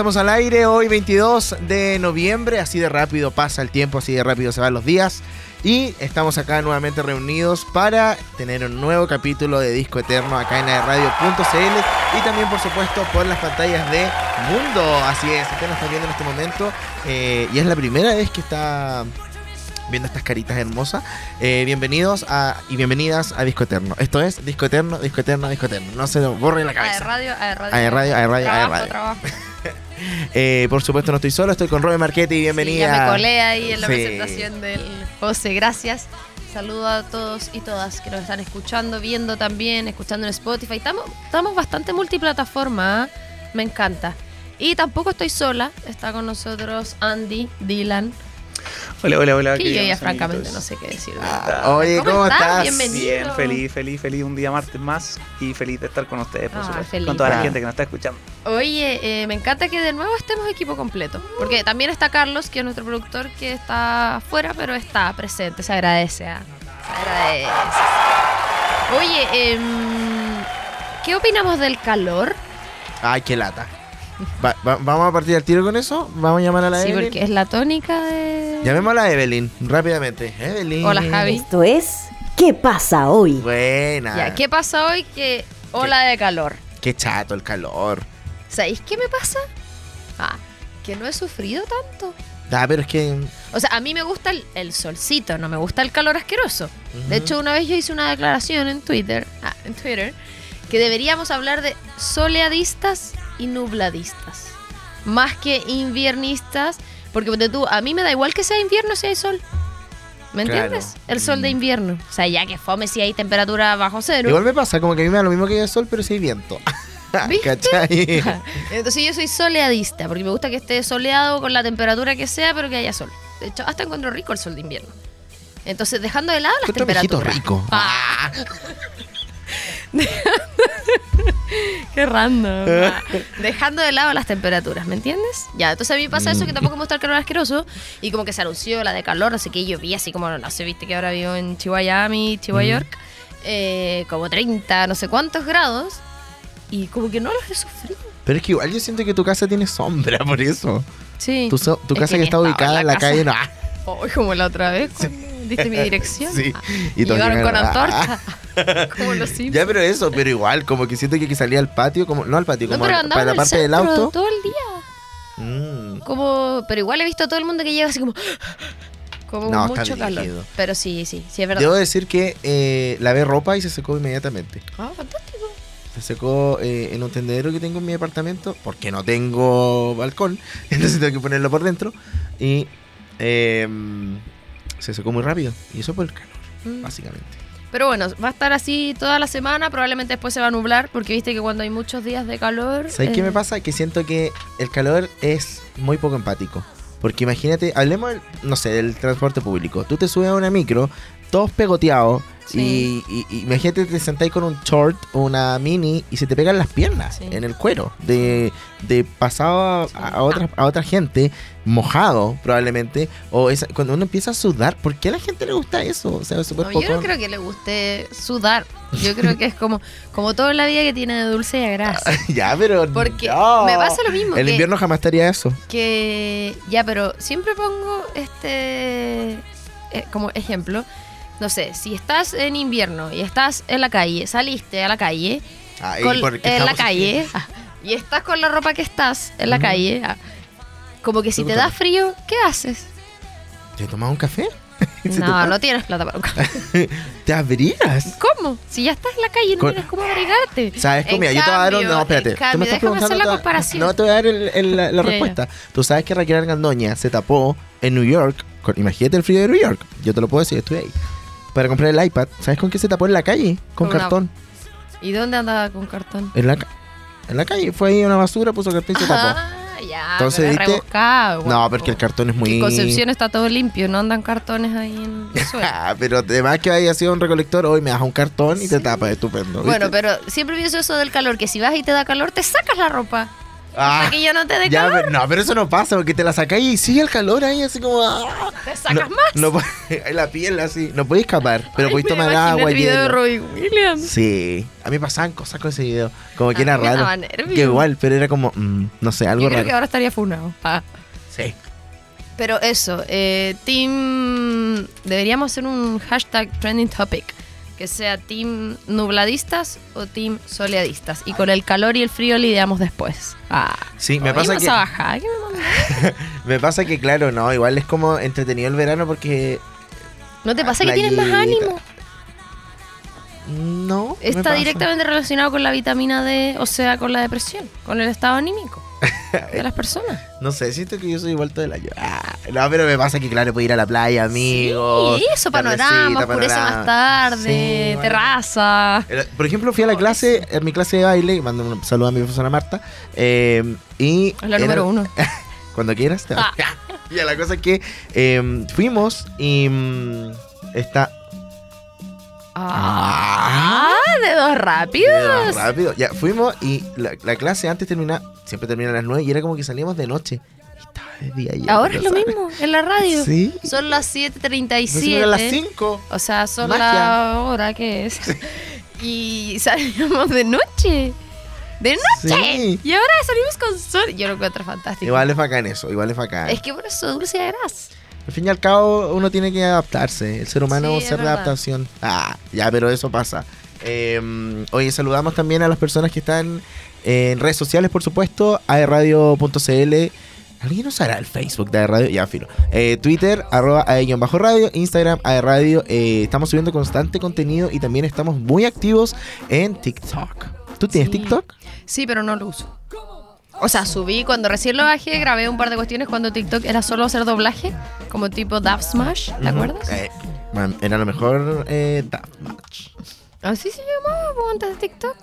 Estamos al aire hoy 22 de noviembre, así de rápido pasa el tiempo, así de rápido se van los días y estamos acá nuevamente reunidos para tener un nuevo capítulo de Disco Eterno acá en radio.cl y también por supuesto por las pantallas de Mundo, así es, usted nos está viendo en este momento eh, y es la primera vez que está viendo estas caritas hermosas. Eh, bienvenidos a, y bienvenidas a Disco Eterno. Esto es Disco Eterno, Disco Eterno, Disco Eterno. No se nos borre la A cabeza. radio, a radio. A radio, a radio, a trabajo, radio. trabajo. Eh, por supuesto no estoy solo, estoy con Robert Marchetti. Sí, Bienvenida. ya me colé ahí en la Sí. presentación del José. Gracias. Saludo a todos y todas que nos están escuchando, viendo también, escuchando en Spotify. Estamos, estamos bastante multiplataforma. ¿ah? Me encanta. Y tampoco estoy sola. Está con nosotros Andy, Dylan. Hola, hola, hola. Que yo ya francamente amiguitos. no sé qué decir. Ah, oye, ¿cómo, estás? estás? Bienvenido. Bien, feliz, feliz, feliz. Un día martes más y feliz de estar con ustedes, por Ah, supuesto. feliz. Con toda Ah. la gente que nos está escuchando. Oye, eh, me encanta que de nuevo estemos equipo completo. Porque también está Carlos, que es nuestro productor, que está afuera, pero está presente. Se agradece. ah. Se agradece. Oye, em, ¿qué opinamos del calor? Ay, qué lata. Va- va- vamos a partir al tiro con eso. Vamos a llamar a la Sí, Evelyn. porque es la tónica de. Llamemos a la Evelyn rápidamente. Evelyn. Hola, Javi. Esto es ¿Qué pasa hoy? Buena. Ya, ¿qué pasa hoy? Que ola de calor. Qué chato el calor. ¿Sabéis qué me pasa? Ah, que no he sufrido tanto. Ah, pero es que. O sea, a mí me gusta el, el solcito, no me gusta el calor asqueroso. De hecho, una vez yo hice una declaración en Twitter, ah, en Twitter, que deberíamos hablar de soleadistas y nubladistas. Más que inviernistas, porque tú, a mí me da igual que sea invierno si hay sol. ¿Me Claro. entiendes? El sol de Mm. invierno. O sea, ya que fome si hay temperatura bajo cero. Igual me pasa, como que a mí me da lo mismo que haya sol, pero si hay viento. ¿Viste? ¿Cachai? Entonces yo soy soleadista, porque me gusta que esté soleado con la temperatura que sea, pero que haya sol. De hecho, hasta encuentro rico el sol de invierno. Entonces, dejando de lado las temperaturas. rico. Ah. Qué random. Ah. Dejando de lado las temperaturas, ¿me entiendes? Ya, entonces a mí pasa eso que tampoco me gusta el calor asqueroso. Y como que se anunció la de calor, así que yo vi así como, no sé, viste que ahora vivo en Chihuahua, Chihuahua, Mm. York, eh, como 30, no sé cuántos grados. Y como que no los he sufrido. Pero es que igual yo siento que tu casa tiene sombra, por eso. Sí. Tu, so- tu Es casa que está ubicada en la calle, no. ah, Oh, como la otra vez, cuando diste mi dirección. Sí. Ah, Y llegaron con antorcha. como los Simpsons. Ya, pero eso, pero igual, como que siento que que salía al patio, como no al patio, No, como al- andaba para la parte del auto. todo el día. Mm. Como, pero igual he visto a todo el mundo que llega así como. Como No, mucho calor. Pero sí, sí, sí, es verdad. Debo decir que eh, lavé ropa y se secó inmediatamente. Ah, fantástico. Se secó eh, en un tendedero que tengo en mi departamento, porque no tengo balcón, entonces tengo que ponerlo por dentro. Y eh, se secó muy rápido. Y eso por el calor, Mm. básicamente. Pero bueno, va a estar así toda la semana. Probablemente después se va a nublar. Porque viste que cuando hay muchos días de calor. ¿Sabes qué eh, me pasa? Que siento que el calor es muy poco empático. Porque imagínate, hablemos, no sé, del transporte público. Tú te subes a una micro, todos pegoteados, Sí. y, y- y imagínate te sentáis con un short o una mini y se te pegan las piernas Sí. en el cuero. De, de pasado a, Sí. a otra, a otra gente, mojado probablemente. O esa- cuando uno empieza a sudar, ¿por qué a la gente le gusta eso? O sea, No, poco. yo no creo que le guste sudar. Yo creo que es como, como todo en la vida que tiene de dulce y a grasa. ya, pero. Porque no. me pasa lo mismo. El que- invierno jamás estaría eso. que ya, pero siempre pongo este eh, como ejemplo. No sé, si estás en invierno y estás en la calle, saliste a la calle, con- porque en la calle, ah, y estás con la ropa que estás en la calle, ah, como que si te da frío, ¿qué haces? ¿Te tomas un café? ¿Se te No, no tienes plata para un café. ¿Te abrigas? ¿Cómo? Si ya estás en la calle, no Con- tienes cómo abrigarte. ¿Sabes cómo? Mira, yo te voy a dar un... No, espérate. Tú me estás hacer la comparación. No te voy a dar el- el- la, la respuesta. Tú sabes que Raquel Argandoña se tapó en New York. con- imagínate el frío de New York. Yo te lo puedo decir, estuve ahí. Para comprar el iPad. ¿Sabes con qué se tapó en la calle? Con Con una- cartón. ¿Y dónde andaba con cartón? En la, en la calle. Fue ahí una basura, puso cartón y se tapó. Ah, ya. Entonces, pero No, porque el cartón es muy... En Concepción está todo limpio, no andan cartones ahí en el suelo. Ah, pero además que haya sido un recolector, hoy me das un cartón y te tapas, estupendo. bueno, pero siempre pienso eso del calor, que si vas y te da calor, te sacas la ropa. Ah, que yo no te dé calor. pero- no, pero eso no pasa porque te la sacáis y sigue el calor ahí, así como. ah. Te sacas no, más. No, la piel así. No podéis escapar, pero Ay, podéis me tomar agua. el video de hielo. Robin Williams. Sí, a mí pasaban cosas con ese video. Como que A era mí me raro. daba nervios. Que igual, pero era como, mm, no sé, algo Yo creo raro. que ahora estaría funado. Ah. Sí. Pero eso, eh, team... Deberíamos hacer un hashtag trending topic. Que sea team nubladistas o team soleadistas. Y con el calor y el frío lidiamos después. Ah. Sí, me pasa que. a bajar, ¿qué me? Me pasa que, claro, no, igual es como entretenido el verano porque. ¿No te pasa que tienes más ánimo? No. Está directamente relacionado con la vitamina D, o sea, con la depresión, con el estado anímico de las personas. No sé, siento que yo soy igual todo el año. Ah, no, pero me pasa que, claro, puedo ir a la playa, amigos. Sí, eso, panorama, oscurece más tarde, Sí, terraza. Por ejemplo, fui a la clase, en mi clase de baile, mando un saludo a mi profesora Marta, eh, y... Es la era- número uno. Cuando quieras. te- Ah. ya, la cosa es que eh, fuimos y mm, está... Ah, dedos rápidos. Rápido. Ya, fuimos y la, la clase antes terminaba, siempre termina a las 9 y era como que salíamos de noche. Y estaba de día ya. Ahora es ¿no lo mismo, en la radio. Sí. Son las Pues eran a las 7.37. 5. O sea, son Magia. la hora que es. Y salimos de noche. ¡De noche! Sí. Y ahora salimos con sol. Yo lo encuentro fantástico. Igual es bacán eso, igual es bacán. Es que por eso dulce de gras. Al fin y al cabo, uno tiene que adaptarse. El ser humano Sí, es ser de verdad. adaptación. Ah, ya, pero eso pasa. Eh, oye, saludamos también a las personas que están en redes sociales, por supuesto. aerradio.cl. ¿Alguien usará el Facebook de aerradio? Ya, filo. Eh, Twitter, arroba bajo radio Instagram, aerradio. Eh, estamos subiendo constante contenido y también estamos muy activos en TikTok. ¿Tú tienes Sí. TikTok? Sí, pero no lo uso. O sea, subí cuando recién lo bajé, grabé un par de cuestiones cuando TikTok era solo hacer doblaje, como tipo Dub Smash, ¿te acuerdas? Eh, man, era lo mejor eh, Deathmatch. Así se llamaba antes de TikTok.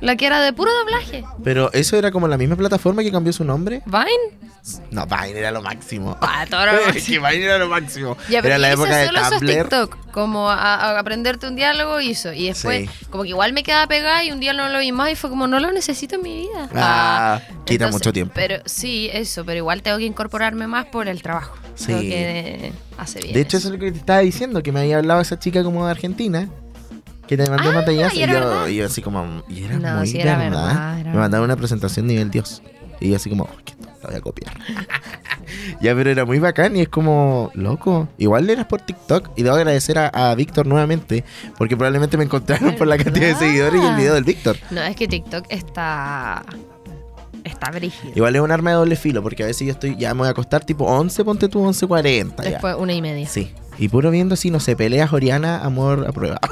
La que era de puro doblaje. Pero eso era como la misma plataforma que cambió su nombre. Vine. No, Vine era lo máximo. Ah, todo lo máximo. que Vine era lo máximo. Ya, pero era la época de solo Tumblr. TikTok, como a, a aprenderte un diálogo hizo. Y después, Sí. como que igual me quedaba pegada y un día no lo vi más y fue como, no lo necesito en mi vida. Ah, quita entonces, mucho tiempo. Pero sí, eso, pero igual tengo que incorporarme más por el trabajo. Sí. Que hace bien. De hecho, eso es lo que te estaba diciendo, que me había hablado esa chica como de Argentina. Que te mandó Ah, pantallazo y y yo, así como, y era No, muy sí era verdad. verdad, era me mandaron una presentación nivel Dios. Y yo así como, "Oh, que la voy a copiar. ya, pero era muy bacán y es como, loco. Igual eras por TikTok. Y debo agradecer a, a Víctor nuevamente, porque probablemente me encontraron por la cantidad de seguidores y el video del Víctor. No, es que TikTok está. Está brígido. Igual es un arma de doble filo, porque a veces yo estoy, ya me voy a acostar tipo 11, ponte tú 11.40. ya. Después una y media. Sí. Y puro viendo así, no sé, peleas Oriana, amor a prueba.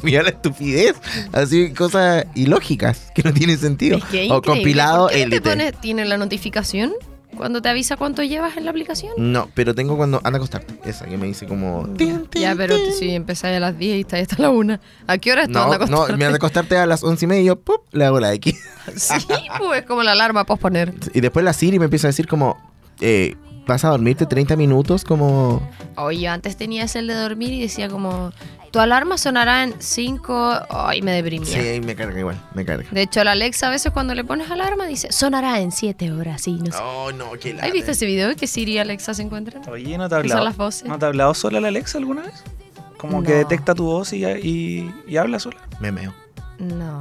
Mira la estupidez. Así, cosas ilógicas que no tienen sentido. Es que o compilado ¿Por qué no te ¿Tiene la notificación cuando te avisa cuánto llevas en la aplicación? No, pero tengo cuando anda a acostarte. Esa que me dice como. tin, Ya, pero si empezáis a las 10 y estáis hasta la 1. ¿A qué hora estás No, anda a no, acostarte? me anda a acostarte a las once y media y yo ¡pup! le hago la X. Sí, pues como la alarma posponer. Y después la Siri me empieza a decir como. Eh, vas a dormirte 30 minutos como. Oye, yo antes tenía ese el de dormir y decía como, tu alarma sonará en 5... Ay, me deprimía. Sí, ahí me carga igual, me carga. De hecho, la Alexa a veces cuando le pones alarma dice, sonará en 7 horas, sí, no sé. Oh, no, qué ¿Has visto ese video que Siri y Alexa se encuentran? Oye, ¿no te ha hablado? las voces. ¿No te ha hablado sola la Alexa alguna vez? Como que detecta tu voz y, y, y habla sola. Me meo. No.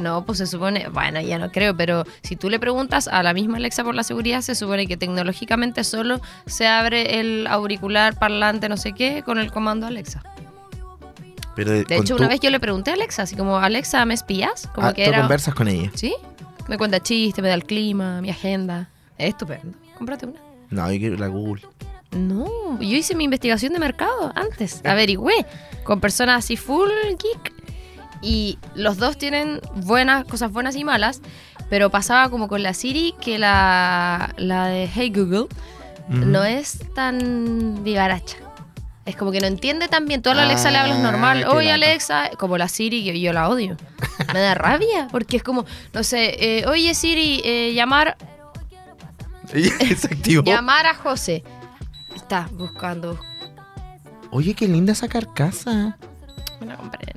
No, pues se supone, bueno, ya no creo, pero si tú le preguntas a la misma Alexa por la seguridad, se supone que tecnológicamente solo se abre el auricular, parlante, no sé qué, con el comando Alexa. Pero De hecho, tu- una vez yo le pregunté a Alexa, así como, Alexa, ¿me espías? Como ah, que tú era... conversas con ella. ¿Sí? Me cuenta chistes, me da el clima, mi agenda. Es estupendo. Cómprate una. No, yo quiero la Google. No, yo hice mi investigación de mercado antes. Averigüé con personas así full geek. Y los dos tienen buenas, cosas buenas y malas. Pero pasaba como con la Siri que la, la de Hey Google no es tan vivaracha. Es como que no entiende tan bien. Tú a la Alexa le hablas Ah, normal. Oye. Alexa, como la Siri, que yo la odio. Me da rabia, porque es como, no sé, eh, oye Siri, eh, llamar, llamar a José. Está buscando, Oye, qué linda esa carcasa. me la compré.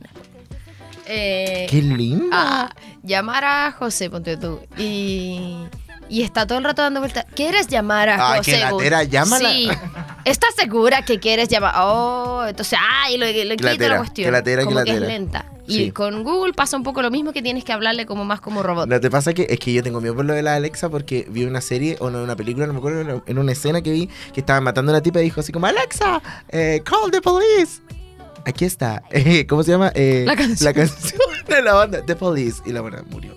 Eh, ¡Qué lindo! a llamar a José, ponte tú. Y, y está todo el rato dando vueltas. ¿Quieres llamar a José? qué latera, llámala. Sí. ¿Estás segura que quieres llamar? Oh, entonces, ay, lo, lo quita la cuestión. qué latera, como que es latera. lenta. Y Sí. con Google pasa un poco lo mismo que tienes que hablarle como más como robot. No te pasa que es que yo tengo miedo por lo de la Alexa porque vi una serie o no, una película, no me acuerdo, en una- en una escena que vi que estaban matando a una tipa y dijo así como Alexa, eh, call the police. Aquí está. Eh, ¿Cómo se llama? Eh, La canción. La canción de la banda, The Police. Y la buena murió.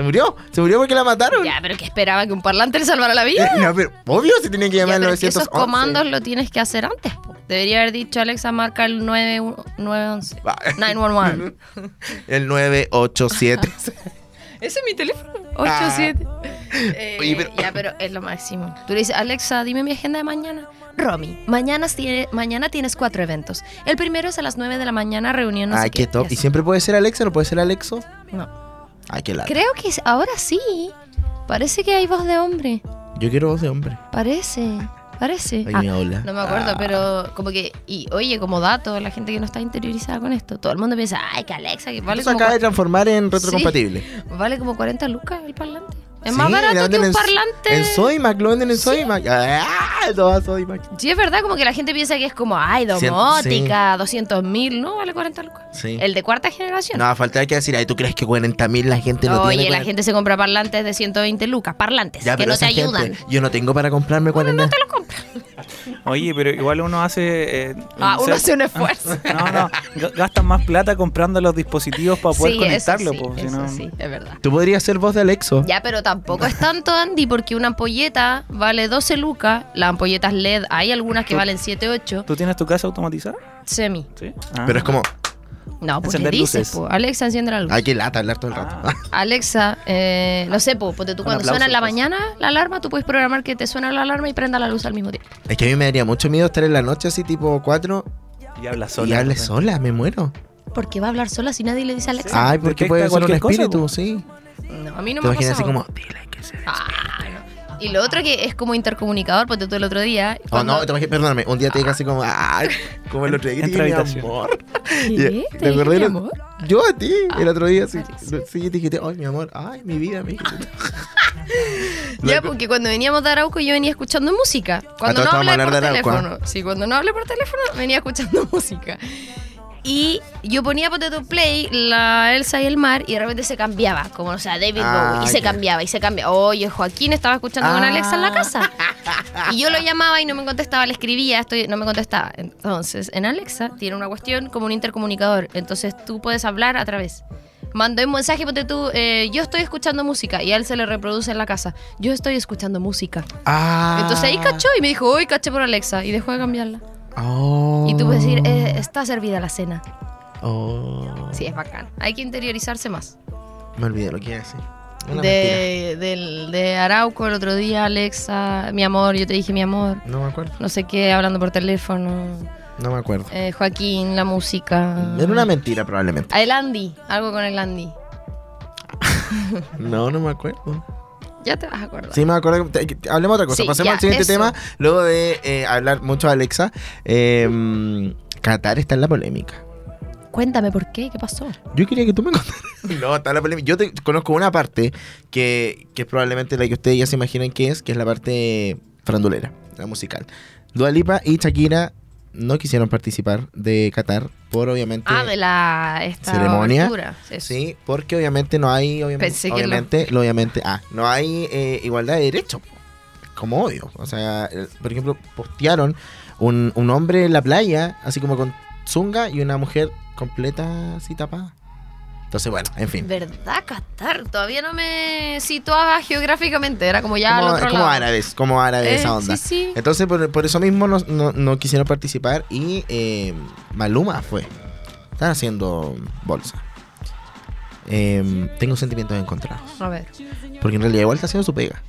Se murió, se murió porque la mataron. Ya, pero que esperaba que un parlante le salvara la vida. Eh, no, pero obvio se tienen que llamar al pero es que esos 911. comandos lo tienes que hacer antes. po. Debería haber dicho Alexa marca el 9 911. Va. 911. El 987. Ese es mi teléfono. 87. Eh, Oye, pero- Ya, pero es lo máximo. Tú le dices, Alexa, dime mi agenda de mañana. Romy, mañana, tiene, mañana tienes cuatro eventos. El primero es a las 9 de la mañana, reunión no sé qué top. ¿Y siempre puede ser Alexa? ¿No puede ser Alexo? No. Ay, qué lata. Creo que ahora sí. Parece que hay voz de hombre. Yo quiero voz de hombre. Parece. Parece. Ay, Ah, mi hola. no me acuerdo, Ah. pero como que, y oye, como dato, la gente que no está interiorizada con esto, todo el mundo piensa, ay, que Alexa, que vale Eso acaba de transformar en retrocompatible. vale como 40 lucas el parlante. Es Sí, más la barato que un en- parlante. En Soymac, lo venden en Soymac. ¡Ah! Todo a Soymac. Sí, es verdad, como que la gente piensa que es como, ay, domótica, 200 mil, ¿no? Vale 40 lucas. Sí. El de cuarta generación. No, falta que decir, ay, ¿tú crees que 40 mil la gente no Oye, tiene? la 40? gente se compra parlantes de 120 lucas, parlantes, Ya, que no te gente, ayudan. yo no tengo para comprarme 40. Oye, pero igual uno hace. eh, Ah, uno sea, hace un esfuerzo. No, no, gastan más plata comprando los dispositivos para poder sí, conectarlo. eso sí, po, eso no- sí, es verdad. Tú podrías ser voz de Alexo. Ya, pero tampoco es tanto, Andy, porque una ampolleta vale 12 lucas. Las ampolletas LED, hay algunas que ¿Tú- valen 7, 8. ¿Tú tienes tu casa automatizada? Semi. Sí. Ah. Pero es como, No, pues le Encender dices, luces. po, Alexa, enciende la luz. ay, qué lata hablar todo el rato. Ah. Alexa, eh, no sé, po, ponte tú cuando aplauso, suena en la pues. mañana la alarma, tú puedes programar que te suena la alarma y prenda la luz al mismo tiempo. es que a mí me daría mucho miedo estar en la noche así tipo 4 Y habla sola. y hable sola, me muero. Porque va a hablar sola si nadie le dice a Alexa. Ay, porque puede ser un cosa, espíritu, sí. No, a mí no Te me imaginas así como, dile que se... Ah, no. Y lo otro que es como intercomunicador, porque tú el otro día. Oh, cuando- no, te imaginas, perdóname, un día te diga así como, ay, como el otro día que mi amor. ¿Qué? ¿Te ¿Te acordás? mi amor? Yo a ti, el otro día, sí. Ah, sí. Sí, te dije, ay, mi amor, ay, mi vida, mi hijita. Ya, porque cuando veníamos de Arauco yo venía escuchando música. Cuando todos no hablé por Arauco, teléfono. Sí, cuando no hablé por teléfono venía escuchando música. Y yo ponía Potato Play, la Elsa y el mar, y de repente se cambiaba, como, o sea, David Ah, Bowie, y se cambiaba, y se cambiaba. Oye, Joaquín estaba escuchando con Ah. Alexa en la casa. Y yo lo llamaba y no me contestaba, le escribía, estoy, no me contestaba. Entonces, en Alexa tiene una cuestión como un intercomunicador. Entonces tú puedes hablar a través. Mandé un mensaje, ponte tú, eh, yo estoy escuchando música, y a él se le reproduce en la casa. Yo estoy escuchando música. Ah. Entonces ahí cachó y me dijo, uy, caché por Alexa, y dejó de cambiarla. Oh. Y tú puedes decir, eh, está servida la cena. Oh. Sí, es bacán. Hay que interiorizarse más. Me olvidé lo que iba. De, del- de Arauco el otro día, Alexa, mi amor, yo te dije mi amor. No me acuerdo. No sé qué, hablando por teléfono. No me acuerdo. Eh, Joaquín, la música. Era una mentira, probablemente. El Andy, algo con el Andy. No, no me acuerdo. Ya te vas a acordar. Sí, me acuerdo. Te- que- Hablemos otra cosa. Sí, Pasemos ya, al siguiente eso. tema. Luego de eh, hablar mucho de Alexa. Eh, Qatar está en la polémica. Cuéntame por qué, qué pasó. Yo quería que tú me contaras. No, está en la polémica. Yo te conozco una parte que, que es probablemente la que ustedes ya se imaginan que es, que es la parte frandulera, la musical. Dua Lipa y Shakira no quisieron participar de Qatar por obviamente Ah, de la esta ceremonia. abertura. Sí, porque obviamente no hay, obviamente, Pensé que obviamente, lo- obviamente, ah, no hay eh, igualdad de derechos, como obvio. O sea, por ejemplo, postearon un, un hombre en la playa, así como con zunga, y una mujer completa así tapada. Entonces, bueno, en fin. ¿Verdad, Qatar? Todavía no me situaba geográficamente. Era como ya como, al otro como lado. árabes, como árabes Eh, esa onda. Sí, sí. Entonces, por, por eso mismo no, no- no quisieron participar y eh, Maluma fue. Están haciendo bolsa. Eh, tengo sentimientos encontrados. A ver. Porque en realidad igual está haciendo su pega.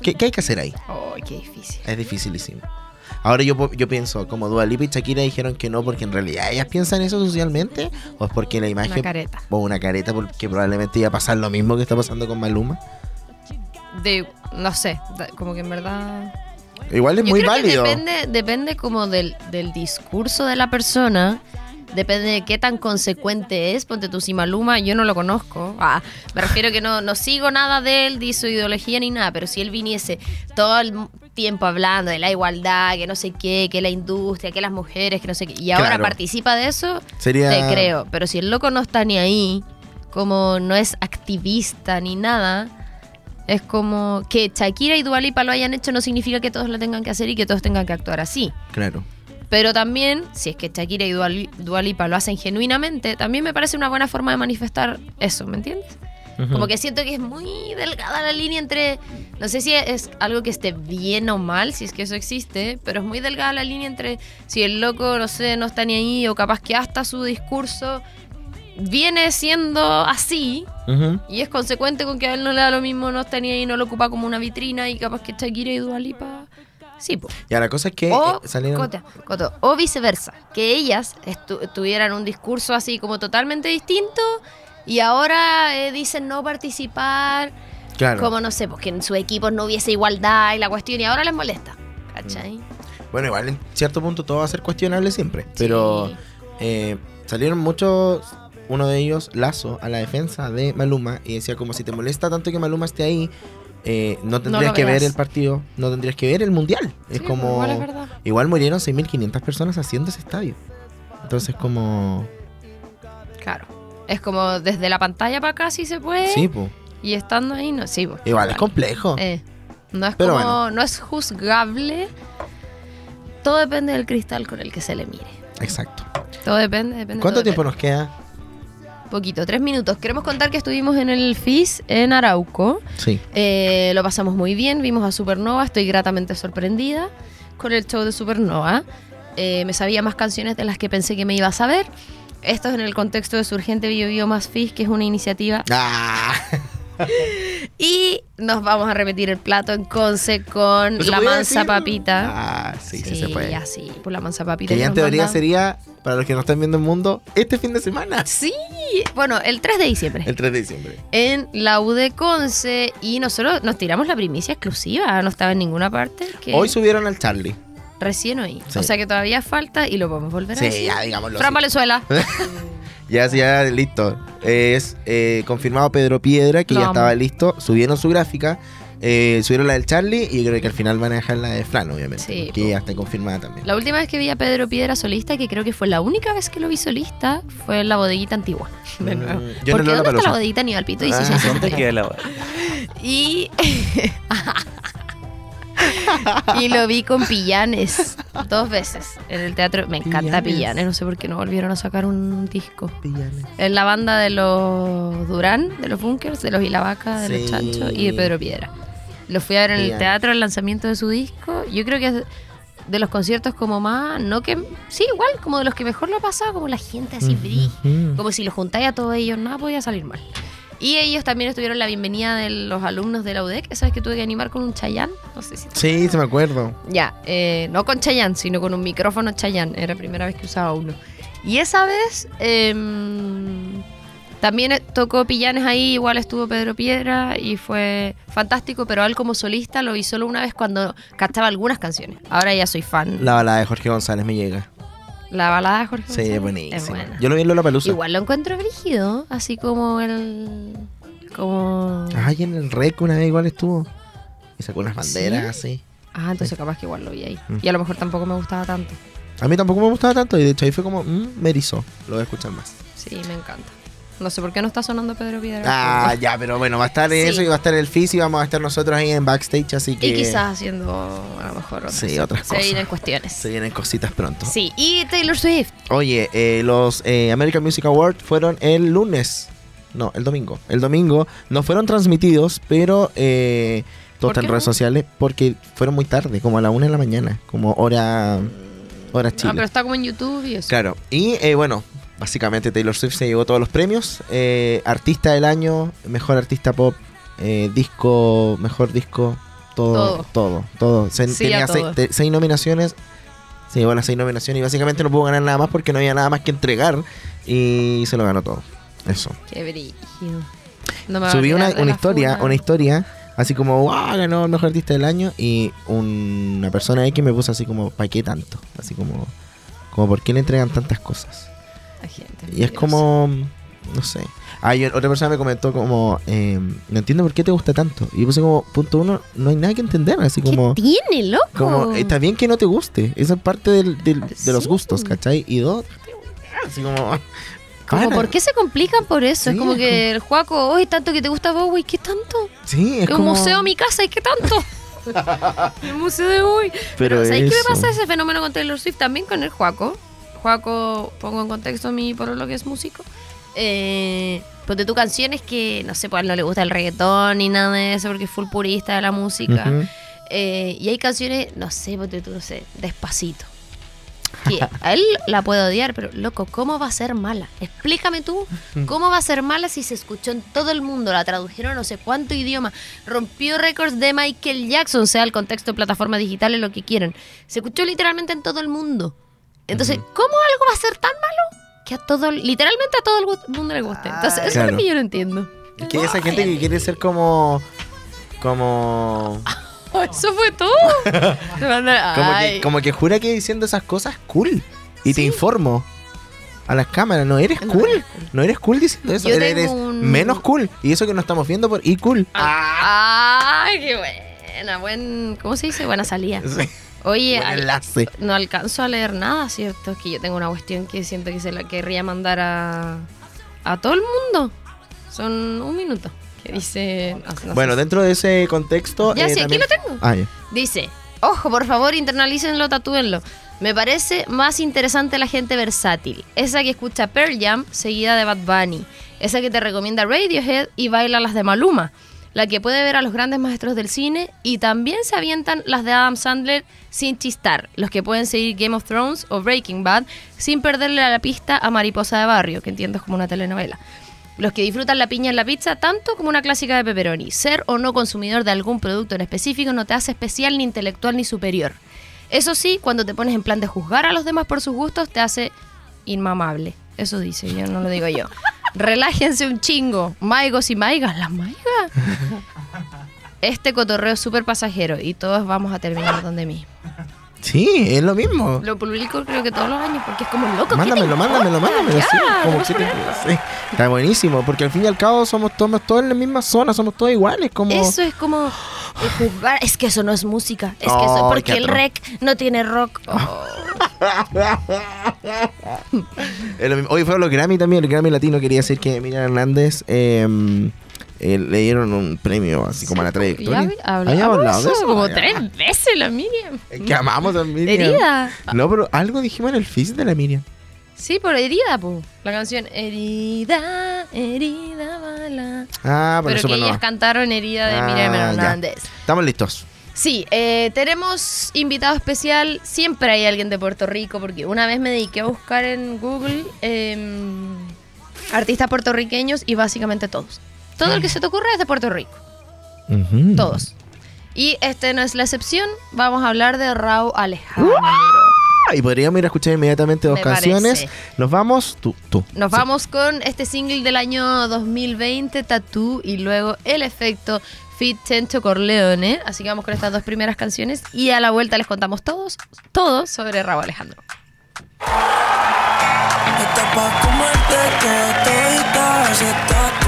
¿Qué, qué hay que hacer ahí? Ay, qué difícil. Es dificilísimo. Ahora yo, yo pienso, como Dua Lipa y Shakira dijeron que no porque en realidad ellas piensan eso socialmente, o es porque la imagen... Una careta. o una careta porque probablemente iba a pasar lo mismo que está pasando con Maluma. De, no sé, como que en verdad... Igual es Yo muy creo válido. que depende, depende como del, del discurso de la persona, depende de qué tan consecuente es. Ponte tú, si Maluma, yo no lo conozco. Ah, me refiero que no, no sigo nada de él, de su ideología ni nada, pero si él viniese todo el tiempo hablando de la igualdad, que no sé qué, que la industria, que las mujeres, que no sé qué, y ahora Claro. participa de eso, Sería. te creo. Pero si el loco no está ni ahí, como no es activista ni nada, es como que Shakira y Dua Lipa lo hayan hecho no significa que todos lo tengan que hacer y que todos tengan que actuar así. Claro. Pero también, si es que Shakira y Dua, Li- Dua Lipa lo hacen genuinamente, también me parece una buena forma de manifestar eso, ¿me entiendes? Como que siento que es muy delgada la línea entre. No sé si es algo que esté bien o mal, si es que eso existe, pero es muy delgada la línea entre si el loco, no sé, no está ni ahí, o capaz que hasta su discurso viene siendo así Ujú. y es consecuente con que a él no le da lo mismo, no está ni ahí, no lo ocupa como una vitrina y capaz que Shakira y Dua Lipa. Sí, pues. Ya, la cosa es que O, eh, salieron. Coto, o viceversa, que ellas estu- tuvieran un discurso así como totalmente distinto y ahora eh, dicen no participar, Claro. como no sé, porque en sus equipos no hubiese igualdad y la cuestión y ahora les molesta. ¿Cachai? Bueno, igual en cierto punto todo va a ser cuestionable siempre. Pero Sí. eh, salieron muchos, uno de ellos, Lazo, a la defensa de Maluma y decía como si te molesta tanto que Maluma esté ahí, eh, no tendrías que ver el partido, no tendrías que ver el mundial. es Sí, como... igual es. Igual murieron 6.500 personas haciendo ese estadio. Entonces como... Claro. Es como desde la pantalla para acá sí se puede Sí, pues. y estando ahí no. Sí, pues. Igual es complejo. Eh, no es Pero como, bueno. no es juzgable. Todo depende del cristal con el que se le mire. Exacto. Todo depende, depende. ¿Cuánto tiempo depende. nos queda? Poquito, tres minutos. Queremos contar que estuvimos en el FIS en Arauco. Sí. Eh, lo pasamos muy bien, vimos a Supernova, estoy gratamente sorprendida con el show de Supernova. Eh, me sabía más canciones de las que pensé que me iba a saber. Esto es en el contexto de Surgente Bio Bio Más FIS, que es una iniciativa. Ah. Y nos vamos a repetir el plato en Conce con ¿No se la mansa decir? papita. Ah, sí, sí, se puede. ya sí, por la mansa papita. Que ya en teoría sería, para los que no están viendo el mundo, este fin de semana. Sí, bueno, el 3 de diciembre. El 3 de diciembre. en la U de Conce y nosotros nos tiramos la primicia exclusiva, no estaba en ninguna parte. Que Hoy subieron al Charlie. Recién. Sí. O sea que todavía falta y lo podemos volver a Sí, decir. ya digámoslo. Fran. Valenzuela. Ya, ya, listo. Es eh, confirmado Pedro Piedra, que Lo ya amo. estaba listo. Subieron su gráfica. eh, subieron la del Charlie y creo que al final van a dejar la de Fran, obviamente. Sí, que ya está confirmada también. La última vez que vi a Pedro Piedra solista, que creo que fue la única vez que lo vi solista, fue en la bodeguita antigua. De Mm, nuevo. yo Porque ¿dónde está Lollapalooza. la bodeguita ni Alpito? Y sí, Ah. ¿Dónde queda la Y. y lo vi con Pillanes dos veces en el teatro. Me encanta Pillanes. Pillanes, no sé por qué no volvieron a sacar un disco. En la banda de los Durán, de los Bunkers, de los Ilavaca, de Sí. los Chanchos y de Pedro Piedra. Lo fui a ver en el Pillanes. teatro, el lanzamiento de su disco. Yo creo que es de los conciertos como más, no que, sí, igual, como de los que mejor lo ha pasado, como la gente así. Ujú. Como si los juntáis a todos ellos, nada podía salir mal. Y ellos también estuvieron la bienvenida de los alumnos de la UDEC. ¿Sabes que tuve que animar con un Chayán? No sé si... Sí, se me acuerdo. Ya, eh, no con Chayán, sino con un micrófono Chayán. Era la primera vez que usaba uno. Y esa vez em, también eh, tocó Pillanes ahí, igual estuvo Pedro Piedra y fue fantástico, pero él como solista lo vi solo una vez cuando cantaba algunas canciones. Ahora ya soy fan. La balada de Jorge González me llega. La balada de Jorge Sí, es buenísima. Es buena. Yo lo vi en Lola Palusa. Igual lo encuentro brígido, así como el... Como... Ay, en el rec una vez igual estuvo. Y sacó unas banderas ¿Sí? así. Ah, entonces capaz que igual lo vi ahí. Mm. Y a lo mejor tampoco me gustaba tanto. A mí tampoco me gustaba tanto y de hecho ahí fue como, mmm, me erizó. Lo voy a escuchar más. Sí, me encanta. No sé por qué no está sonando Pedro Piedra. Ah, ya, pero bueno, va a estar en Sí. eso y va a estar el FIS y vamos a estar nosotros ahí en backstage, así que Y quizás haciendo a lo mejor otras, Sí, otras se cosas. vienen cuestiones. se vienen cositas pronto. Sí, y Taylor Swift. Oye, eh, los eh, American Music Awards fueron el lunes. No, el domingo. El domingo no fueron transmitidos, pero eh, todo ¿Por está en redes sociales porque fueron muy tarde, como a la una de la mañana, como hora, hora Chile. Ah, pero está como en YouTube y eso. Claro, y eh, bueno, básicamente Taylor Swift se llevó todos los premios. eh, artista del año, mejor artista pop, eh, disco, mejor disco, todo, Todo. todo, todo. Se- Sí, tenía seis, todo. te- seis nominaciones, se llevó las seis nominaciones y básicamente no pudo ganar nada más porque no había nada más que entregar y se lo ganó todo. Eso. Qué brillo. No Subí una, historia, funa. una historia, así como, wow, ganó el mejor artista del año. Y un- una persona X me puso así como, ¿para qué tanto? Así como, como, ¿por qué le entregan tantas cosas? Y es como, no sé. Ah, y otra persona me comentó como, eh, no entiendo por qué te gusta tanto. Y yo puse como, punto uno, no hay nada que entender. Así como, ¿Qué tiene, loco? como está bien que no te guste. Eso es parte del- del- de los gustos, ¿cachai? Y dos, así como... Como. ¿Por qué se complican por eso? Sí, es como que el Juaco, hoy tanto que te gusta Bowie, ¿qué tanto? Sí, es Es un como... museo mi casa, ¿y qué tanto? el museo de Bowie. Pero ¿sabes qué me eso. pasa ese fenómeno con Taylor Swift? También con el Juaco. Juaco, pongo en contexto a mi por lo que es músico. Eh, ponte tu canciones que, no sé, pues a él no le gusta el reggaetón ni nada de eso porque es full purista de la música. Eh, y hay canciones, no sé, ponte tú, no sé, despacito. Que a él la puedo odiar, pero loco, ¿cómo va a ser mala? Explícame tú, ¿cómo va a ser mala si se escuchó en todo el mundo? La tradujeron no sé cuánto idioma, rompió récords de Michael Jackson, sea el contexto de plataformas digitales, lo que quieran. Se escuchó literalmente en todo el mundo. Entonces, ¿cómo algo va a ser tan malo? Que a todo, literalmente a todo el mundo le guste. Entonces, eso es lo que yo no entiendo. Es que esa gente que quiere ser como... Como... Oh, eso fue todo. Como que, como que jura que diciendo esas cosas cool. Y te informo a las cámaras, no eres No cool. No eres cool diciendo eso. Yo eres un- menos cool. Y eso que no estamos viendo por y cool. Ay, qué buena, buen, ¿cómo se dice? Buena salida. Sí, Oye, buen no alcanzo a leer nada, ¿cierto? Es que yo tengo una cuestión que siento que se la querría mandar a, a todo el mundo. Son un minuto. Que dice... no, no bueno, sé. dentro de ese contexto. Ya eh, sí, aquí lo tengo. Ah. Dice, ojo, por favor, internalícenlo, tatúenlo. Me parece más interesante la gente versátil. Esa que escucha Pearl Jam seguida de Bad Bunny. Esa que te recomienda Radiohead y baila las de Maluma. La que puede ver a los grandes maestros del cine y también se avientan las de Adam Sandler sin chistar. Los que pueden seguir Game of Thrones o Breaking Bad sin perderle la pista a Mariposa de Barrio, que entiendo como una telenovela. Los que disfrutan la piña en la pizza tanto como una clásica de pepperoni. Ser o no consumidor de algún producto en específico no te hace especial, ni intelectual, ni superior. Eso sí, cuando te pones en plan de juzgar a los demás por sus gustos, te hace inmamable. Eso dice, yo no lo digo yo. Relájense un chingo. Maigos y maigas, las maigas. Este cotorreo es súper pasajero y todos vamos a terminar donde mí. Sí, es lo mismo. Lo publico creo que todos los años porque es como loco. ¿qué te Mándamelo, mándamelo, mándamelo. Sí, como que sí. Está buenísimo, porque al fin y al cabo somos todos, todos en la misma zona, somos todos iguales. Como... Eso es como juzgar. Es que eso no es música. Es que eso. qué Porque el rec no tiene rock. Oh. Es. Hoy fue los Grammy también. El Grammy Latino quería decir que Miriam Hernández eh, eh, le dieron un premio así como a la Ya trayectoria. hab- hablamos ¿Habíamos hablado de eso como Ya. tres veces la Miriam. Que amamos a Miriam. Herida. No, pero algo dijimos en el fizz de la Miriam. Sí, por herida, po. La canción Herida, herida, bala. Ah, por Pero eso que ellas cantaron herida de Ah, Miriam ya. Hernández. Estamos listos. Sí, eh, tenemos invitado especial. Siempre hay alguien de Puerto Rico, porque una vez me dediqué a buscar en Google em, artistas puertorriqueños y básicamente todos. Todo el que se te ocurra es de Puerto Rico. Todos. Y este no es la excepción. Vamos a hablar de Raúl Alejandro. Y podríamos ir a escuchar inmediatamente dos Me canciones. parece. Nos vamos. Tú, tú. Nos Sí. vamos con este single del año 2020, Tattoo, y luego El Efecto Fit Tento Corleone. Así que vamos con estas dos primeras canciones y a la vuelta les contamos todos, todo sobre Raúl Alejandro. Está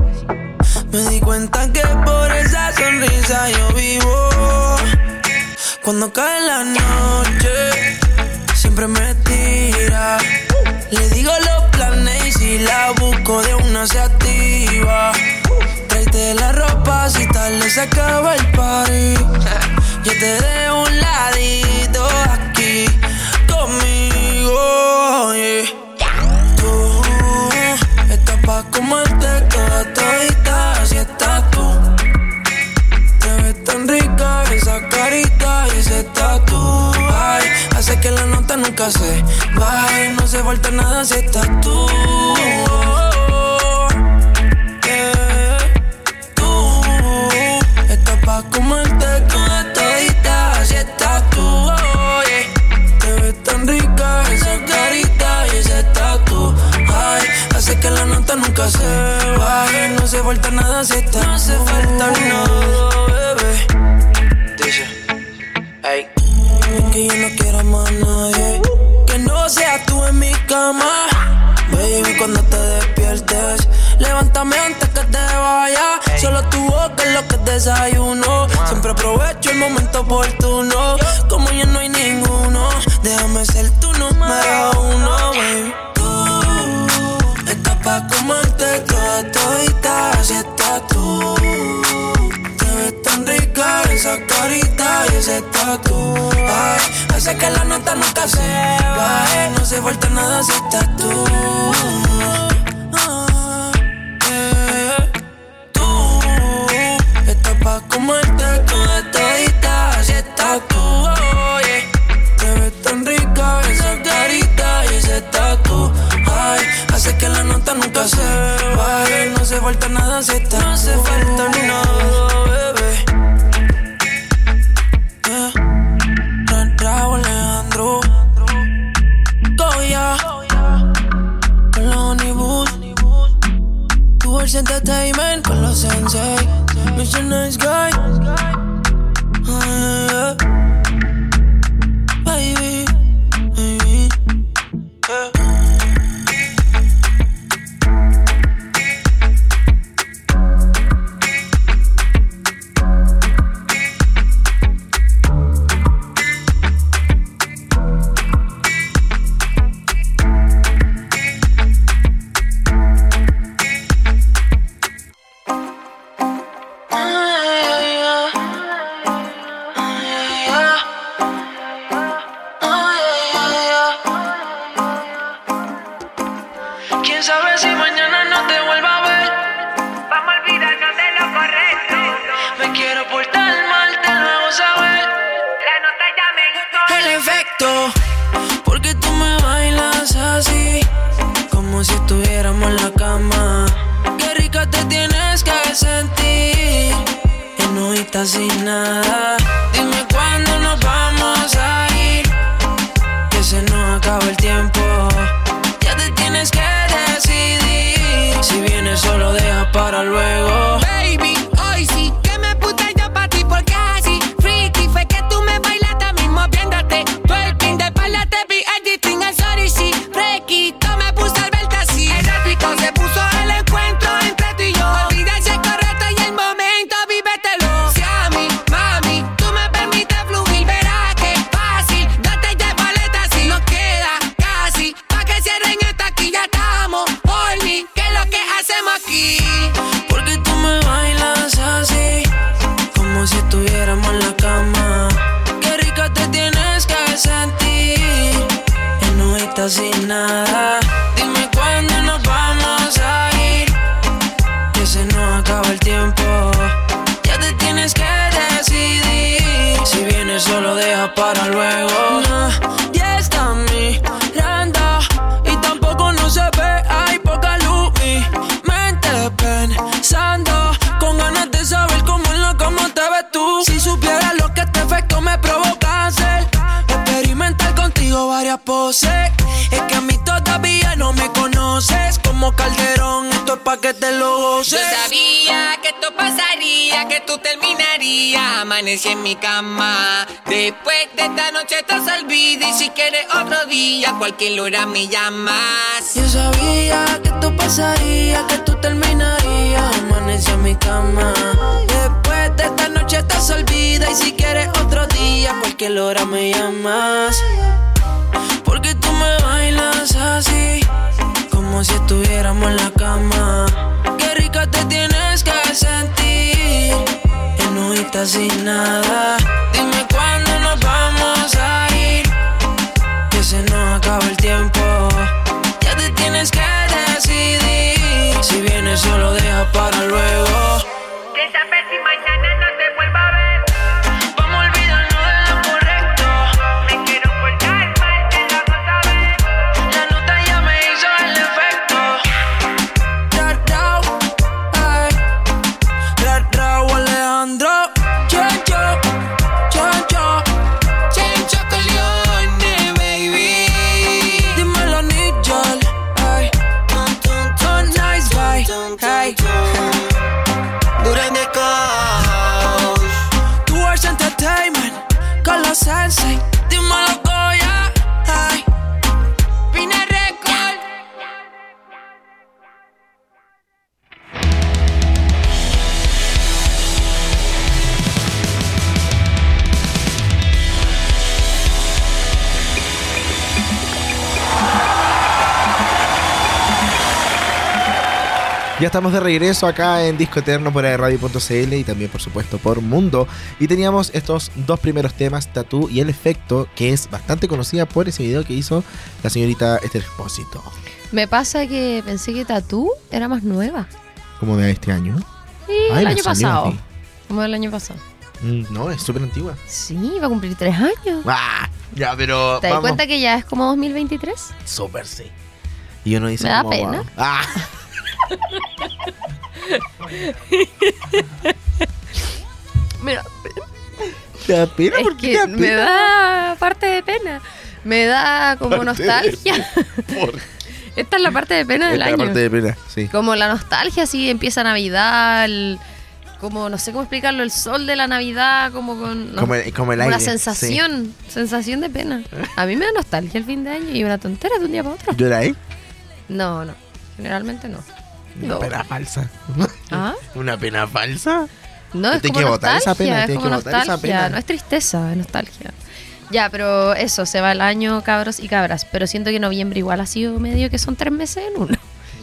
Me di cuenta que por esa sonrisa yo vivo. Cuando cae la noche, siempre me tira. Le digo los planes y si la busco de una se activa. Tráete la ropa si tarde se acaba el party. Yo te y ese tatu, ay, hace que la nota nunca se baje, no se falta nada si estás tú. Eh, tú estás pa comerte toda todita, así estás tú. Oh, yeah. Te ves tan rica esa carita y ese tatu, ay, hace que la nota nunca se baje, no se falta nada si estás. No se falta nada, bebé. Que yo no quiero más a nadie, que no seas tú en mi cama. Baby, cuando te despiertes, levántame antes que te vaya. Solo tu boca es lo que desayuno. Siempre aprovecho el momento oportuno. Como ya no hay ninguno, déjame ser tu número uno, baby. Tú estás pa' comerte esa carita y ese tatu. Ay, hace que la nota nunca se baje. No se falta nada si estás tú. Sin nada. Que tú terminarías. Amanecí en mi cama. Después de esta noche estás olvida. Y si quieres otro día, cualquier hora me llamas. Yo sabía que esto pasaría, que tú terminarías. Amanecí en mi cama. Después de esta noche estás olvida. Y si quieres otro día, cualquier hora me llamas. Porque tú me bailas así, como si estuviéramos en la cama. Qué rica te tienes que sentir, sin nada. Dime cuándo nos vamos a ir, que se nos acaba el tiempo. Ya te tienes que decidir, si vienes solo deja para luego. ¿Quién sabe si Ya estamos de regreso acá en Disco Eterno por radio.cl y también por supuesto por Mundo. Y teníamos estos dos primeros temas, Tatú y El Efecto, que es bastante conocida por ese video que hizo la señorita Esther Expósito. Me pasa que pensé que Tatú era más nueva. Como de este año. Y Ay, el año pasado. Como el año pasado. Mm, No, es súper antigua. Sí, va a cumplir tres años. Ah, ya, pero ¿Te das cuenta que ya es como 2023? Súper sí. Y uno dice Me da como, pena. Ah. Mira, ¿Te da pena? es ¿Por qué te que me da parte de pena. Me da como Parte de nostalgia. Esta es la parte de pena del Esta es la año. parte de pena, sí. Como la nostalgia, así empieza Navidad, el- como no sé cómo explicarlo, el sol de la Navidad, como con no, Como el, como el como aire. una sensación, sensación de pena. A mí me da nostalgia el fin de año y una tontera de un día para otro. Sí. ¿Llora ahí? No, no, generalmente no. Una No. pena falsa. ¿Ah? ¿Una pena falsa? No, es como que botar esa pena, es como esa nostalgia, pena. no es tristeza, es nostalgia. Ya, pero eso, se va el año, cabros y cabras. Pero siento que noviembre igual ha sido medio que son tres meses en uno.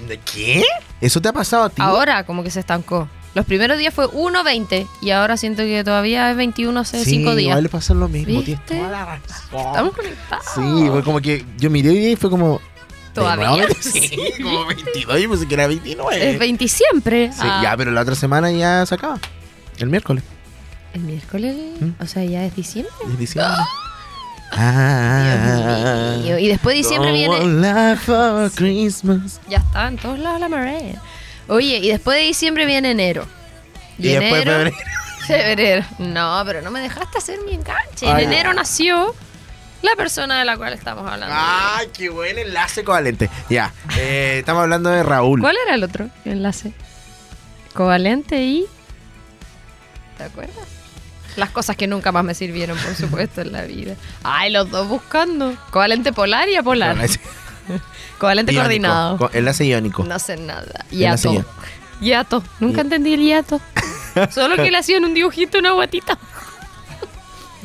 ¿De qué? ¿Eso te ha pasado a ti? Ahora como que se estancó. Los primeros días fue 1.20 y ahora siento que todavía es 21 hace sí, 5 días. igual le pasa lo mismo. Tienes toda la razón. Estamos conectados. Sí, fue como que yo miré y fue como... Todavía. ¿de nuevo? Sí, como 22 y pensé que era 29. Es 20 siempre. Sí, Ah, ya, pero la otra semana ya se acaba. El miércoles. El miércoles, ¿Mm? o sea, ya es diciembre. Es diciembre. Ah, Dios mío. Y después de diciembre viene... for Christmas. Ya está, en todos lados la marea. Oye, y después de diciembre viene enero. Y después enero, febrero. febrero. No, pero no me dejaste hacer mi enganche. En Ay. enero nació la persona de la cual estamos hablando. ¡Ay, qué buen enlace covalente! Ya, eh, estamos hablando de Raúl. ¿Cuál era el otro enlace? Covalente y... ¿Te acuerdas? Las cosas que nunca más me sirvieron, por supuesto, en la vida. Ay, los dos buscando. Covalente polar y apolar. Covalente iónico, coordinado. co- Enlace iónico. No sé nada. Hiato. Hiato. Nunca entendí el hiato. Solo que le hacían un dibujito, una guatita.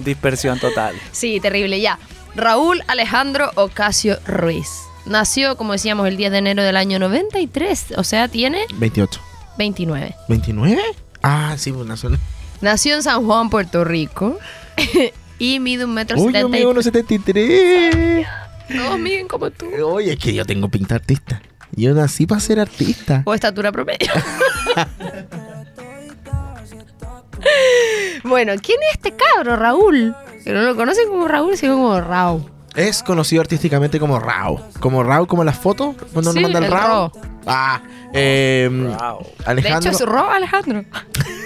Dispersión total. Sí, terrible. Ya. Raúl Alejandro Ocasio Ruiz. Nació, como decíamos, el 10 de enero del año 93. O sea, tiene 28. 29. ¿29? Ah, sí, pues una sola. Nació en San Juan, Puerto Rico. y mide un metro Uy, yo setenta y- mido 1,73. Todos miden como tú. Oye, es que yo tengo pinta artista. Yo nací para ser artista. O estatura promedio. bueno, ¿quién es este cabro, Raúl? Que no lo conocen como Raúl, sino como Raúl. Es conocido artísticamente como Rao. Como Rao, como las fotos, cuando Sí, nos manda el, el Rao. Rao. Ah, eh, Wow. De Alejandro hecho, es Raúl Alejandro.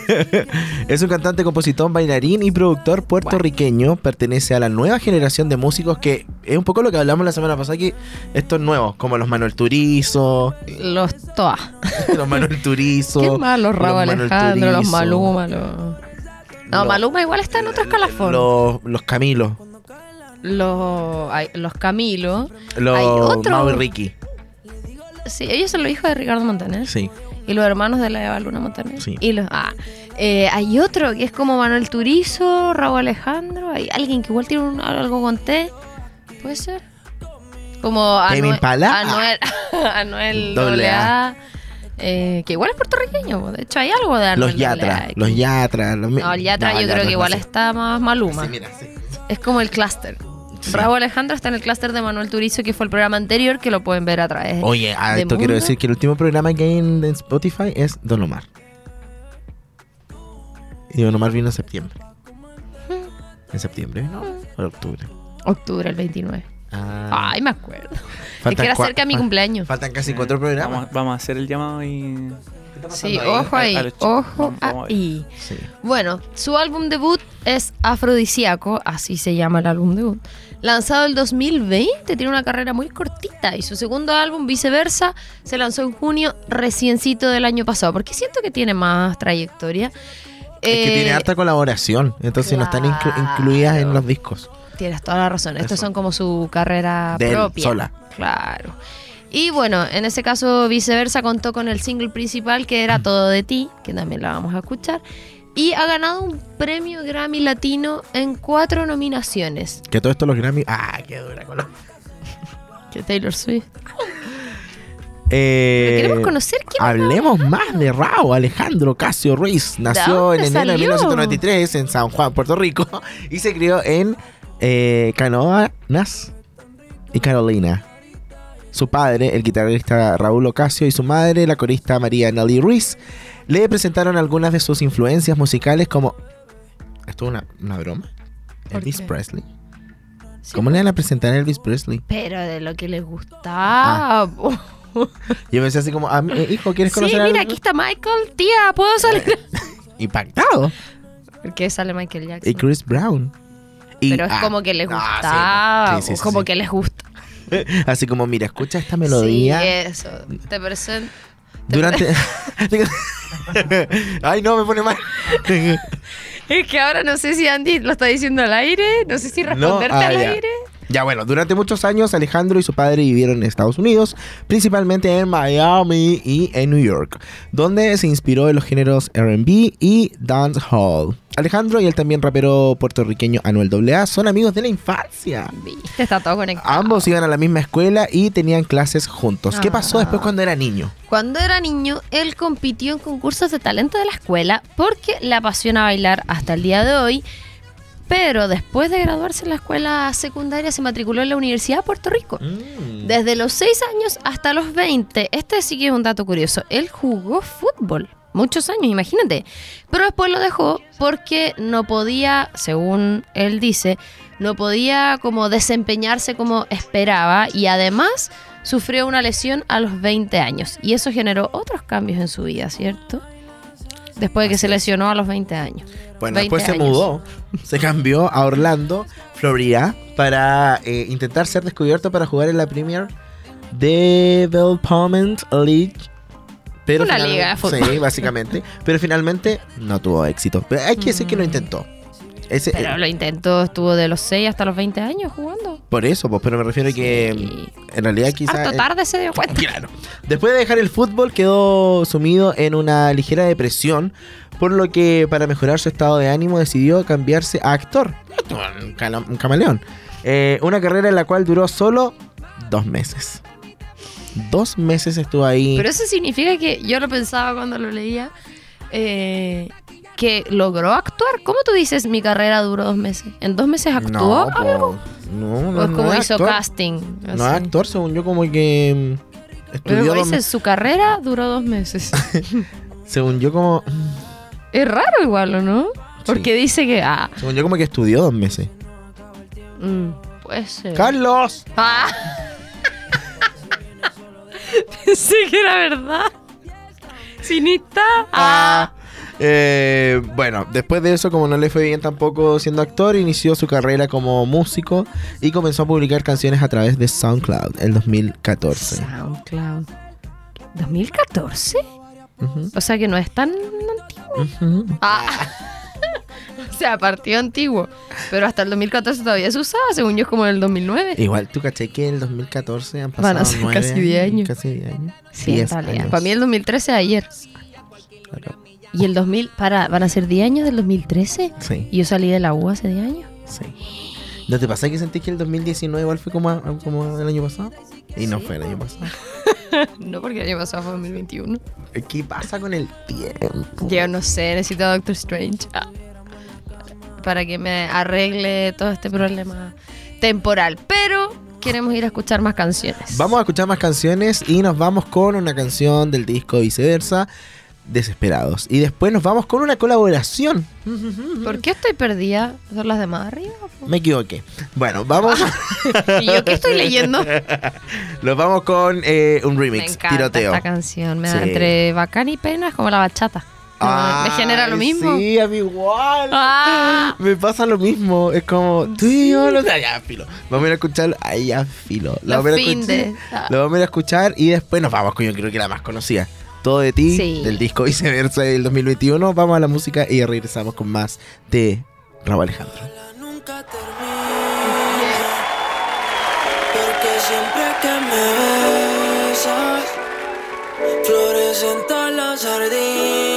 es un cantante, compositor, bailarín y productor puertorriqueño. Pertenece a la nueva generación de músicos que es un poco lo que hablamos la semana pasada, que estos nuevos, como los Manuel Turizo, Los Toa. los Manuel Turizo. Qué más, los Raúl Manuel Alejandro, los Maluma, los... No, los- Maluma igual está en otro escalafón. Los, los Camilos, Los, los Camilo. los Hay otro. Mau y Ricky. Sí, ellos son los hijos de Ricardo Montaner. Sí. Y los hermanos de la Eva Luna Montaner. Sí. Y los, ah, eh, hay otro que es como Manuel Turizo, Raúl Alejandro. Hay alguien que igual tiene un- algo con T. ¿Puede ser? Como ¿Tame Anuel? Anuel, Anuel Doble doble A. A. eh, que igual es puertorriqueño. De hecho, hay algo de Anuel Los Yatra, los Yatra. Los No, el Yatra No, yo creo que no igual sé. está más Maluma. Sí, mira, sí. Es como el clúster. Sí. Raúl Alejandro está en el clúster de Manuel Turizo, que fue el programa anterior, que lo pueden ver a través Oye, a de esto quiero decir que el último programa que hay en, en Spotify es Don Omar. Y Don Omar vino en septiembre. En septiembre, ¿no? O en octubre. octubre, el 29. Ah, Ay, me acuerdo. Es faltan que era cerca de mi cumpleaños. Faltan casi cuatro programas. Vamos, vamos a hacer el llamado y. Sí, ahí? ojo ahí, A- a ojo Vamos- ahí. Sí. Bueno, su álbum debut es Afrodisíaco, así se llama el álbum debut. Lanzado el 2020, tiene una carrera muy cortita y su segundo álbum, Viceversa, se lanzó en junio reciencito del año pasado, porque siento que tiene más trayectoria. Es que Eh, tiene harta colaboración, entonces no están inclu- incluidas en los discos. Tienes toda la razón. Estos son como su carrera propia. sola. Claro. Y bueno, en ese caso, viceversa, contó con el single principal que era Todo de ti, que también la vamos a escuchar. Y ha ganado un premio Grammy Latino en cuatro nominaciones. Que todo esto los Grammy. Ah, qué dura los- Que Taylor Swift. Eh, Pero queremos conocer quién Hablemos más de Rao, Alejandro Casio Ruiz. Nació en enero de salió? 1993 en San Juan, Puerto Rico. Y se crió en eh, Canoanas y Carolina. Su padre, el guitarrista Raúl Ocasio, y su madre, la corista María Nelly Ruiz, le presentaron algunas de sus influencias musicales como... ¿Esto es una, una broma? ¿Por Elvis qué? Presley. Sí. ¿Cómo le van a presentar a Elvis Presley? Pero de lo que les Ah. gustaba. Yo pensé así como, ah, eh, hijo, ¿quieres sí, conocer a mira, aquí está Michael. Tía, ¿puedo salir? Impactado. Porque sale Michael Jackson. Y Chris Brown. Y- Pero es ah, como que les no, sí, gustaba. sí, sí, sí, como que les gusta. Así como, mira, escucha esta melodía. Sí, eso. Te presento. Durante. Ay, no, me pone mal. Es que ahora no sé si Andy lo está diciendo al aire. No sé si responderte ah, al ya. aire. Ya bueno, durante muchos años Alejandro y su padre vivieron en Estados Unidos, principalmente en Miami y en New York, donde se inspiró en los géneros RB y dancehall. Alejandro y el también rapero puertorriqueño Anuel AA son amigos de la infancia. Viste, está todo conectado. Ambos iban a la misma escuela y tenían clases juntos. ¿Qué pasó Ah. después cuando era niño? Cuando era niño, él compitió en concursos de talento de la escuela porque le apasiona bailar hasta el día de hoy. Pero después de graduarse en la escuela secundaria, se matriculó en la Universidad de Puerto Rico. Desde los 6 años hasta los 20, este sí que es un dato curioso, él jugó fútbol. Muchos años, imagínate. Pero después lo dejó porque no podía, según él dice, no podía como desempeñarse como esperaba y además sufrió una lesión a los 20 años. Y eso generó otros cambios en su vida, ¿cierto? Después de que se lesionó a los 20 años. Bueno, 20 después se mudó, se cambió a Orlando, Florida, para eh, intentar ser descubierto para jugar en la Premier Development League. Pero Una liga de fútbol. Sí, básicamente. Pero finalmente no tuvo éxito. Pero hay que decir que lo intentó. Ese- Pero eh, lo intentó, estuvo de los 6 hasta los 20 años jugando. por eso, pues, pero me refiero a que Sí. mm, en realidad quizás... Harto tarde se dio cuenta. Claro. Después de dejar el fútbol quedó sumido en una ligera depresión, por lo que para mejorar su estado de ánimo decidió cambiarse a actor. Un camaleón. Eh, una carrera en la cual duró solo dos meses. Dos meses estuvo ahí. Pero eso significa que yo lo pensaba cuando lo leía, eh, que logró actuar. ¿Cómo tú dices mi carrera duró dos meses? ¿En dos meses actuó no, algo? no, no, ¿O es no como hizo actor. casting? No es actor, según yo, como que mm, estudió Luego dos dice, meses. su carrera duró dos meses. Según yo, como. es raro igual, ¿o no? Porque dice que, ah, Según yo, como que estudió dos meses. mm, puede ser. ¡Carlos! Ah. Pensé que era verdad. Cinista. Ah. Ah. Eh, bueno, después de eso, como no le fue bien tampoco siendo actor, inició su carrera como músico y comenzó a publicar canciones a través de SoundCloud en 2014. SoundCloud. ¿2014? Ujú, O sea que no es tan antiguo. ujú. Ah. sea, partido antiguo. Pero hasta el 2014 todavía se usaba, según yo es como en el 2009. Igual tú caché que en el 2014 han pasado Van a ser nueve casi 10 años. Casi 10 años. Sí, en 10 realidad. años. Para mí el 2013 es ayer. Claro. Y el 2000, para, ¿van a ser 10 años del 2013? Sí, Y yo salí de la U hace 10 años. sí. ¿No te pasa que sentís que el 2019 igual fue como, como el año pasado? Y no Sí. fue el año pasado. No, porque el año pasado fue 2021. ¿Qué pasa con el tiempo? Yo no sé, necesito a Doctor Strange. Ah. Para que me arregle todo este problema temporal. Pero queremos ir a escuchar más canciones. Vamos a escuchar más canciones y nos vamos con una canción del disco Viceversa, Desesperados. Y después nos vamos con una colaboración. ¿Por qué estoy perdida? ¿Son las de más arriba? Me equivoqué. Bueno, vamos, ¿Y yo qué estoy leyendo? nos vamos con eh, un Me remix, encanta tiroteo. esta canción. Me da Sí. entre bacán y pena, es como la bachata. Me genera lo Ay, mismo. Sí, a mí igual. Ah. Me pasa lo mismo. Es como tú y yo, no sé, ya, filo. Vamos a ir a escuchar, ahí ya, filo. Los vamos a escuchar- Lo vamos a ir a escuchar y después nos vamos con yo creo que la más conocida. Todo de ti, Sí. del disco Viceversa del 2021. Vamos a la música y regresamos con más de Raúl Alejandro. nunca Porque siempre que me besas Florecen todas las jardines Pero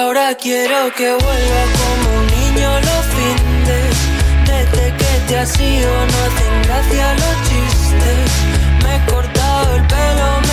ahora quiero que vuelva como un niño los findes Desde que te has ido no hacen gracia los chistes. Me he cortado el pelo,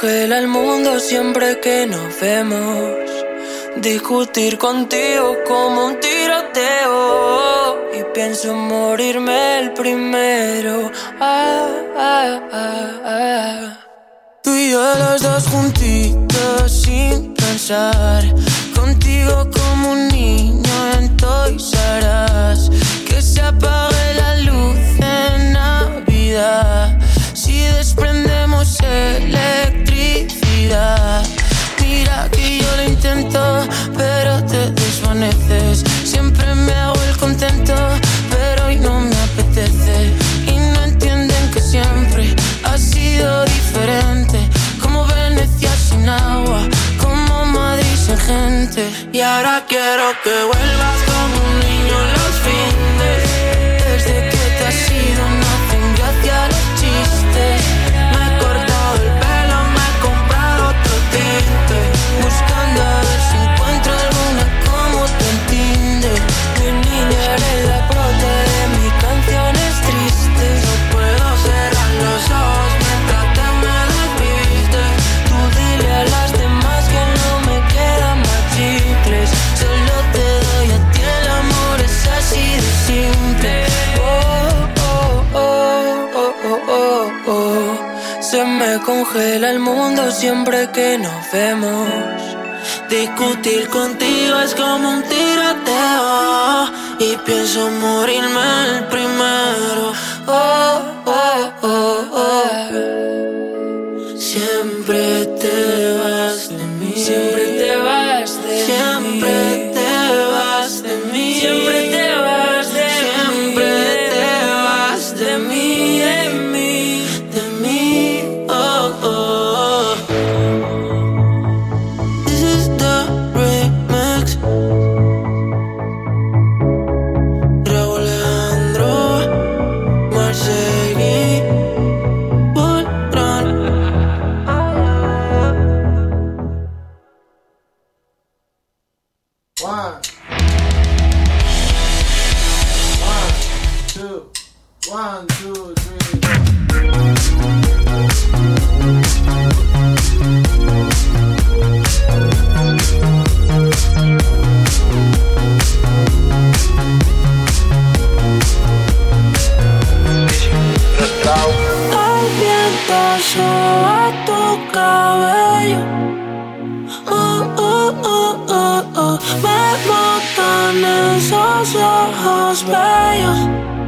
congela el mundo siempre que nos vemos. Discutir contigo como un tiroteo Y pienso morirme el primero ah, ah, ah, ah. Tú y yo los dos juntitos sin pensar Contigo como un niño en Toys R Us. Que se apague la luz en Navidad Si desprendemos electricidad Mira que yo lo intento, pero te desvaneces. Siempre me hago el contento, pero hoy no me apetece. Y no entienden que siempre ha sido diferente. Como Venecia sin agua, como Madrid sin gente. Y ahora quiero que vuelvas como un niño los fines. Desde que te has ido no congela el mundo siempre que nos vemos. Discutir contigo es como un tiroteo Y pienso morirme el primero oh, oh, oh, oh. Siempre te How's your heart by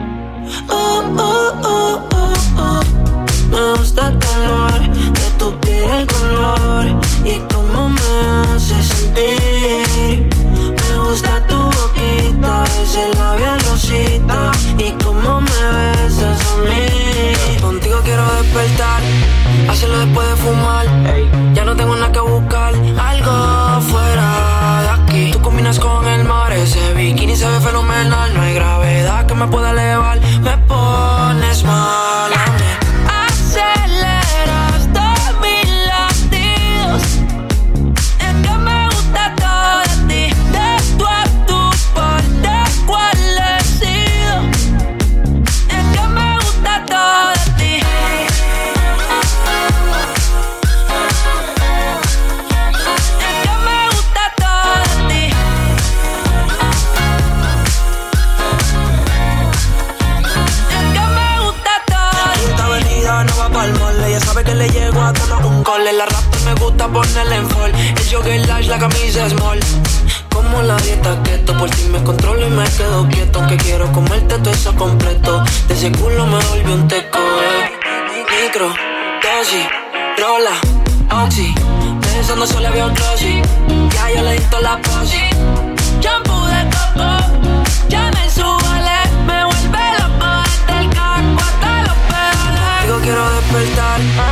camisa small. Como la dieta keto, por ti me controlo y me quedo quieto. Que quiero comerte todo eso completo. De ese culo me volvió un teco. Eh. Micro, dosis, rola, oxi. Pensando solo había un glossy. Ya yo le dicto la posi. Shampoo de coco, ya me subale. Me vuelve loco desde el carro hasta los pedales. Digo, quiero despertar